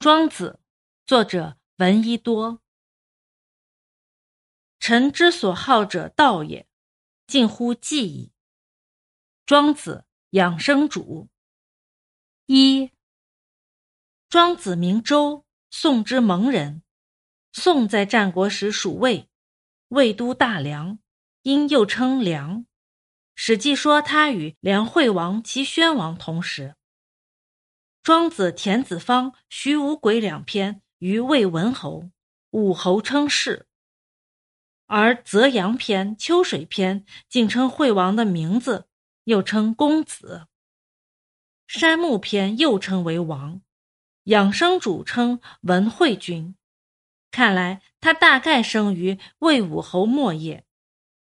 庄子，作者闻一多。臣之所好者道也，近乎记矣。庄子养生主。一，庄子名周，宋之蒙人。宋在战国时属魏，魏都大梁，因又称梁。史记说他与梁惠王、齐宣王同时。庄子《田子方》《徐无鬼》两篇于魏文侯，武侯称氏；而《泽阳篇》《秋水篇》竟称惠王的名字，又称公子。《山木篇》又称为王，养生主称文惠君。看来他大概生于魏武侯末叶，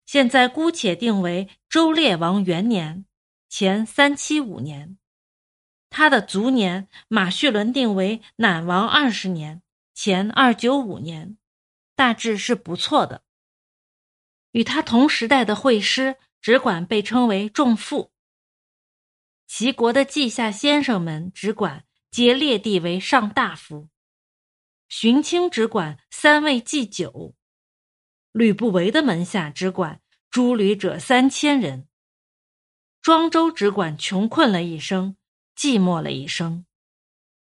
现在姑且定为周烈王元年（前三七五年）。他的卒年，马叙伦定为赧王二十年（前二九五年），大致是不错的。与他同时代的会师只管被称为仲父。齐国的稷下先生们只管皆列地为上大夫。荀卿只管三位祭酒。吕不韦的门下只管诸吕者三千人。庄周只管穷困了一生。寂寞了一生，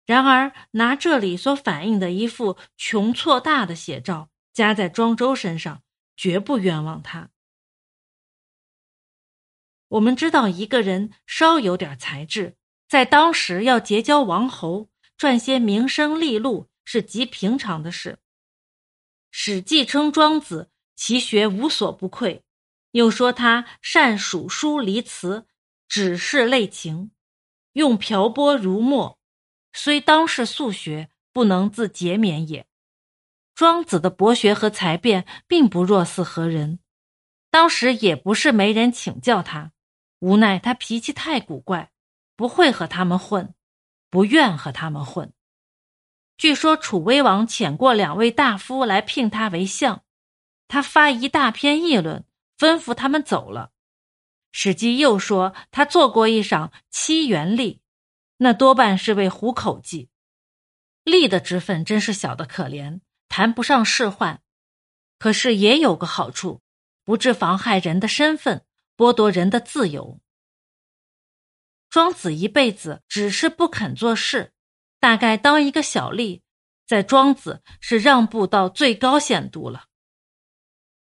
然而拿这里所反映的一副穷错大的写照加在庄周身上，绝不冤枉他。我们知道，一个人稍有点才智，在当时要结交王侯，赚些名声利禄是极平常的事。《史记》称庄子其学无所不愧，又说他善数书离词，只是类情。用瓢泼如墨，虽当世素学，不能自节勉也。庄子的博学和才辩，并不弱似何人。当时也不是没人请教他，无奈他脾气太古怪，不会和他们混，不愿和他们混。据说楚威王遣过两位大夫来聘他为相，他发一大篇议论，吩咐他们走了。史记又说，他做过一赏七元吏，那多半是为糊口计。吏的职分真是小的可怜，谈不上仕宦，可是也有个好处，不致妨害人的身份，剥夺人的自由。庄子一辈子只是不肯做事，大概当一个小吏，在庄子是让步到最高限度了。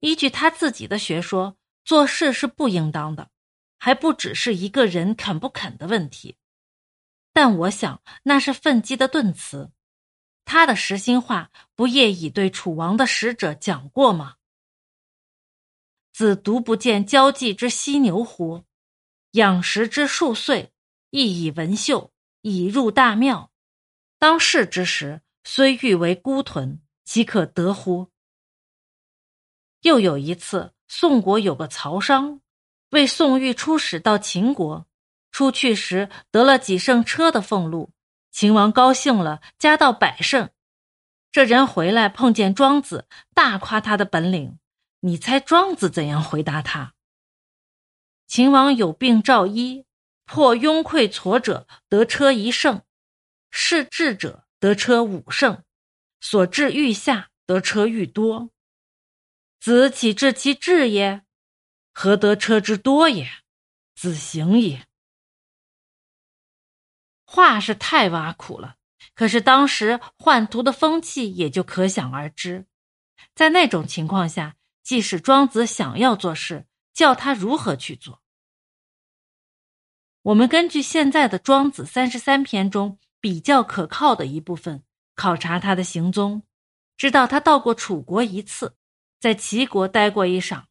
依据他自己的学说。做事是不应当的，还不只是一个人肯不肯的问题。但我想那是愤激的顿词。他的实心话不也已对楚王的使者讲过吗？子独不见交际之犀牛乎？养食之数岁，亦以文秀，以入大庙。当世之时，虽欲为孤豚，岂可得乎？又有一次。宋国有个曹商，为宋玉出使到秦国，出去时得了几胜车的俸禄，秦王高兴了，加到百胜。这人回来碰见庄子，大夸他的本领。你猜庄子怎样回答他？秦王有病召医，破庸溃痤者得车一胜，是智者得车五胜，所至愈下得车愈多。子岂知其志也？何得车之多也？子行也。话是太挖苦了，可是当时宦途的风气也就可想而知。在那种情况下，即使庄子想要做事，叫他如何去做？我们根据现在的《庄子》三十三篇中比较可靠的一部分，考察他的行踪，知道他到过楚国一次。在齐国待过一晌，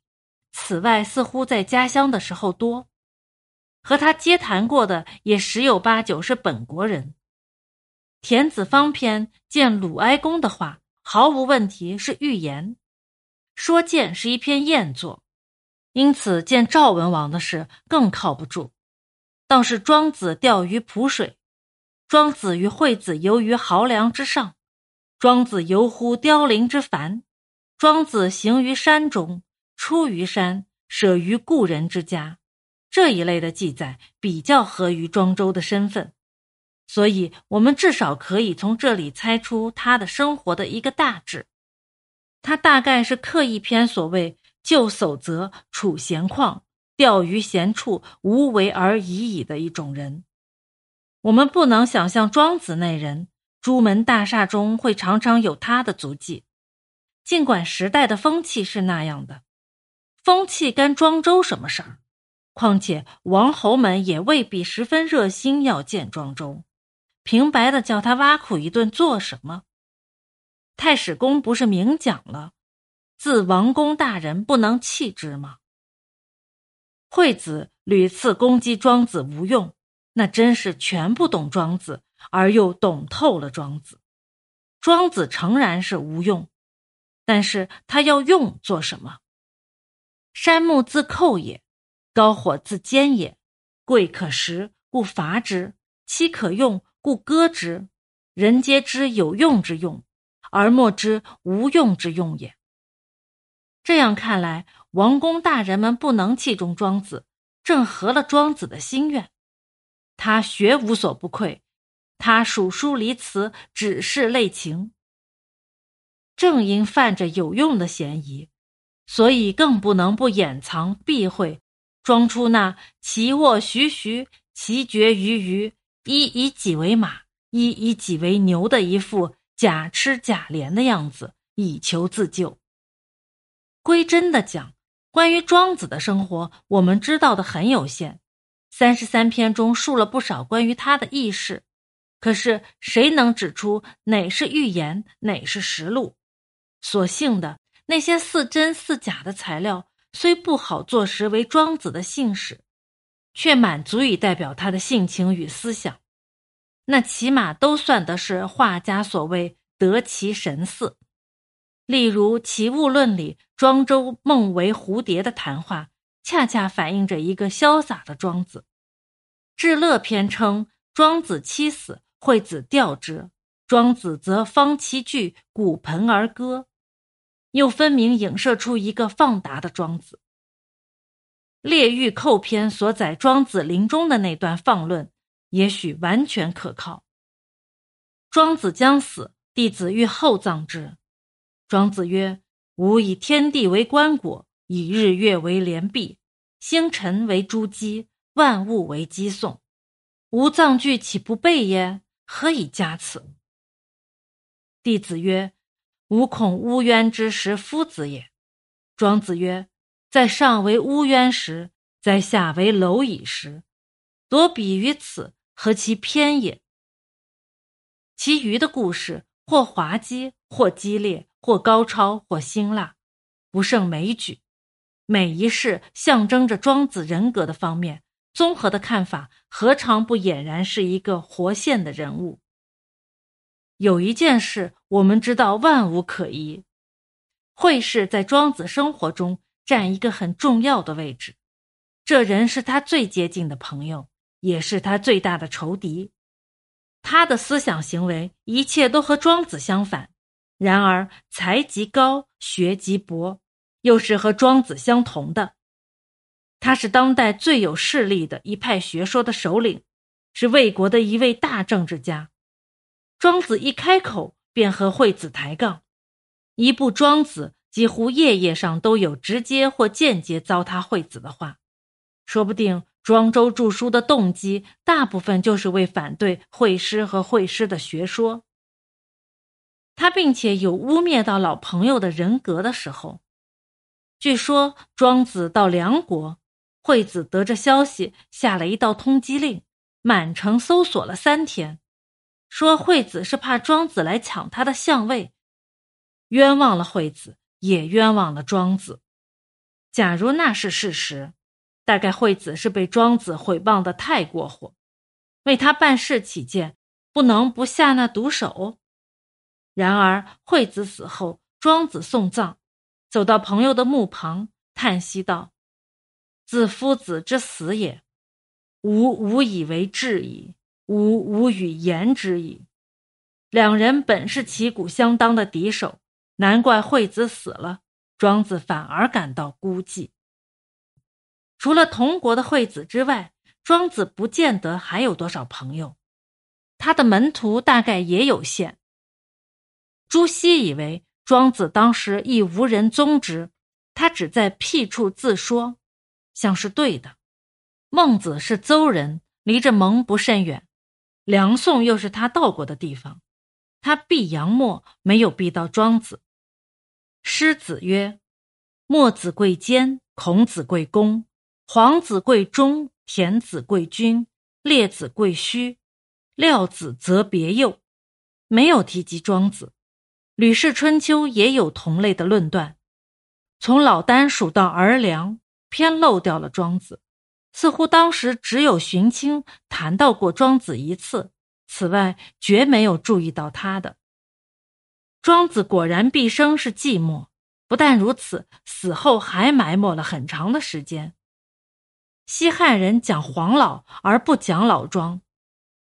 此外似乎在家乡的时候多，和他接谈过的也十有八九是本国人。田子方篇见鲁哀公的话，毫无问题是预言；说见是一篇谚作，因此见赵文王的事更靠不住。倒是庄子钓鱼濮水，庄子与惠子游于濠梁之上，庄子游乎凋零之繁。庄子行于山中，出于山，舍于故人之家，这一类的记载比较合于庄周的身份。所以我们至少可以从这里猜出他的生活的一个大致。他大概是刻意篇所谓“就守则，处闲旷，钓于闲处，无为而已矣”的一种人。我们不能想象庄子那人，朱门大厦中会常常有他的足迹。尽管时代的风气是那样的，风气干庄周什么事儿？况且王侯们也未必十分热心要见庄周，平白的叫他挖苦一顿做什么？太史公不是明讲了，自王公大人不能弃之吗？惠子屡次攻击庄子无用。那真是全不懂庄子，而又懂透了庄子。庄子诚然是无用，但是他要用做什么？山木自寇也，高火自坚也。贵可食，故伐之；妻可用，故割之。人皆知有用之用，而莫知无用之用也。这样看来，王公大人们不能器重庄子，正合了庄子的心愿。他学无所不愧，他数书离词，只是类情。正因犯着有用的嫌疑，所以更不能不掩藏避讳，装出那其卧徐徐，其绝于鱼，一以己为马，一以己为牛的一副假痴假怜的样子，以求自救。归真的讲，关于庄子的生活，我们知道的很有限。三十三篇中述了不少关于他的轶事，可是谁能指出哪是寓言，哪是实录？所幸的那些似真似假的材料，虽不好坐实为庄子的信史，却满足以代表他的性情与思想。那起码都算得是画家所谓得其神似。例如《齐物论》里庄周梦为蝴蝶的谈话。恰恰反映着一个潇洒的庄子。至乐篇称庄子妻死，惠子吊之，庄子则方其句，鼓盆而歌，又分明影射出一个放达的庄子。列御寇篇所载庄子临终的那段放论，也许完全可靠。庄子将死，弟子欲厚葬之。庄子曰：“吾以天地为棺椁，以日月为连璧。”星辰为珠玑，万物为击颂，吾葬具岂不备耶？何以加此？弟子曰：“吾恐乌渊之食夫子也。”庄子曰：“在上为乌渊食，在下为蝼蚁食，夺彼于此，何其偏也？”其余的故事，或滑稽，或激烈，或高超，或辛辣，不胜枚举。每一事象征着庄子人格的方面，综合的看法，何尝不俨然是一个活现的人物？有一件事，我们知道万无可疑，惠氏在庄子生活中占一个很重要的位置。这人是他最接近的朋友，也是他最大的仇敌。他的思想行为，一切都和庄子相反，然而才极高，学极博。又是和庄子相同的，他是当代最有势力的一派学说的首领，是魏国的一位大政治家。庄子一开口便和惠子抬杠，一部《庄子》几乎页页上都有直接或间接糟蹋惠子的话。说不定庄周著书的动机，大部分就是为反对惠师和惠师的学说。他并且有污蔑到老朋友的人格的时候。据说庄子到梁国，惠子得着消息，下了一道通缉令，满城搜索了三天，说惠子是怕庄子来抢他的相位，冤枉了惠子，也冤枉了庄子。假如那是事实，大概惠子是被庄子毁谤的太过火，为他办事起见，不能不下那毒手。然而惠子死后，庄子送葬。走到朋友的墓旁，叹息道：“自夫子之死也，吾无以为治矣，吾无与言之矣。两人本是旗鼓相当的敌手，难怪惠子死了，庄子反而感到孤寂。除了同国的惠子之外，庄子不见得还有多少朋友。他的门徒大概也有限。朱熹以为庄子当时亦无人宗之，他只在僻处自说，像是对的。孟子是邹人，离着蒙不甚远，梁宋又是他到过的地方，他避杨墨没有避到庄子。诗子曰：“墨子贵坚，孔子贵公，黄子贵忠，田子贵君，列子贵虚，廖子则别幼。”没有提及庄子。《吕氏春秋》也有同类的论断，从老聃数到儿良，偏漏掉了庄子。似乎当时只有荀卿谈到过庄子一次，此外绝没有注意到他的。庄子果然毕生是寂寞，不但如此，死后还埋没了很长的时间。西汉人讲黄老而不讲老庄。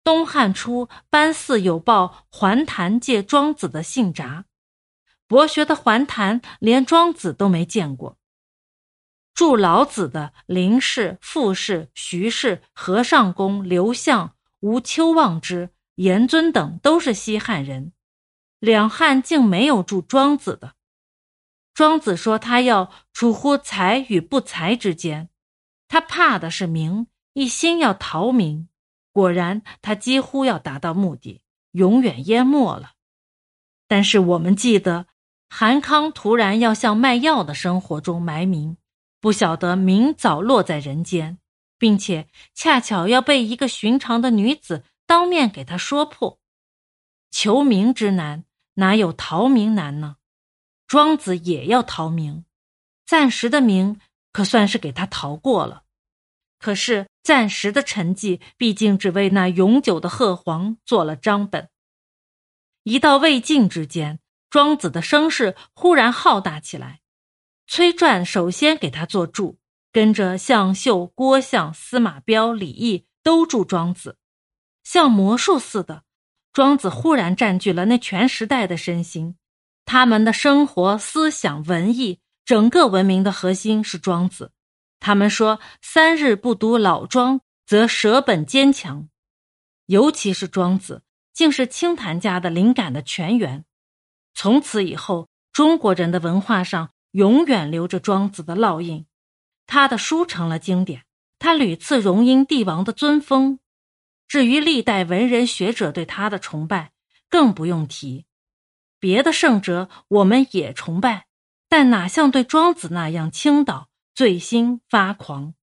东汉初，班嗣有报桓谭借庄子的信札，博学的桓谭连庄子都没见过。著老子的林氏、傅氏、徐氏、何尚公、刘向、吴丘望之、严尊等都是西汉人，两汉竟没有著庄子的。庄子说他要处乎才与不才之间，他怕的是名，一心要逃名。果然，他几乎要达到目的，永远淹没了。但是我们记得，韩康突然要向卖药的生活中埋名，不晓得明早落在人间，并且恰巧要被一个寻常的女子当面给他说破。求名之难，哪有逃名难呢？庄子也要逃名，暂时的名可算是给他逃过了。可是暂时的沉寂，毕竟只为那永久的鹤凰做了章本。一到魏晋之间，庄子的声势忽然浩大起来。崔传首先给他做注，跟着向秀、郭象、司马彪、李毅都注庄子，像魔术似的，庄子忽然占据了那全时代的身心。他们的生活、思想、文艺，整个文明的核心是庄子。他们说：“三日不读老庄，则舍本坚强。”尤其是庄子，竟是清谈家的灵感的泉源。从此以后，中国人的文化上永远留着庄子的烙印。他的书成了经典，他屡次荣膺帝王的尊封。至于历代文人学者对他的崇拜，更不用提。别的圣哲我们也崇拜，但哪像对庄子那样倾倒。醉心发狂。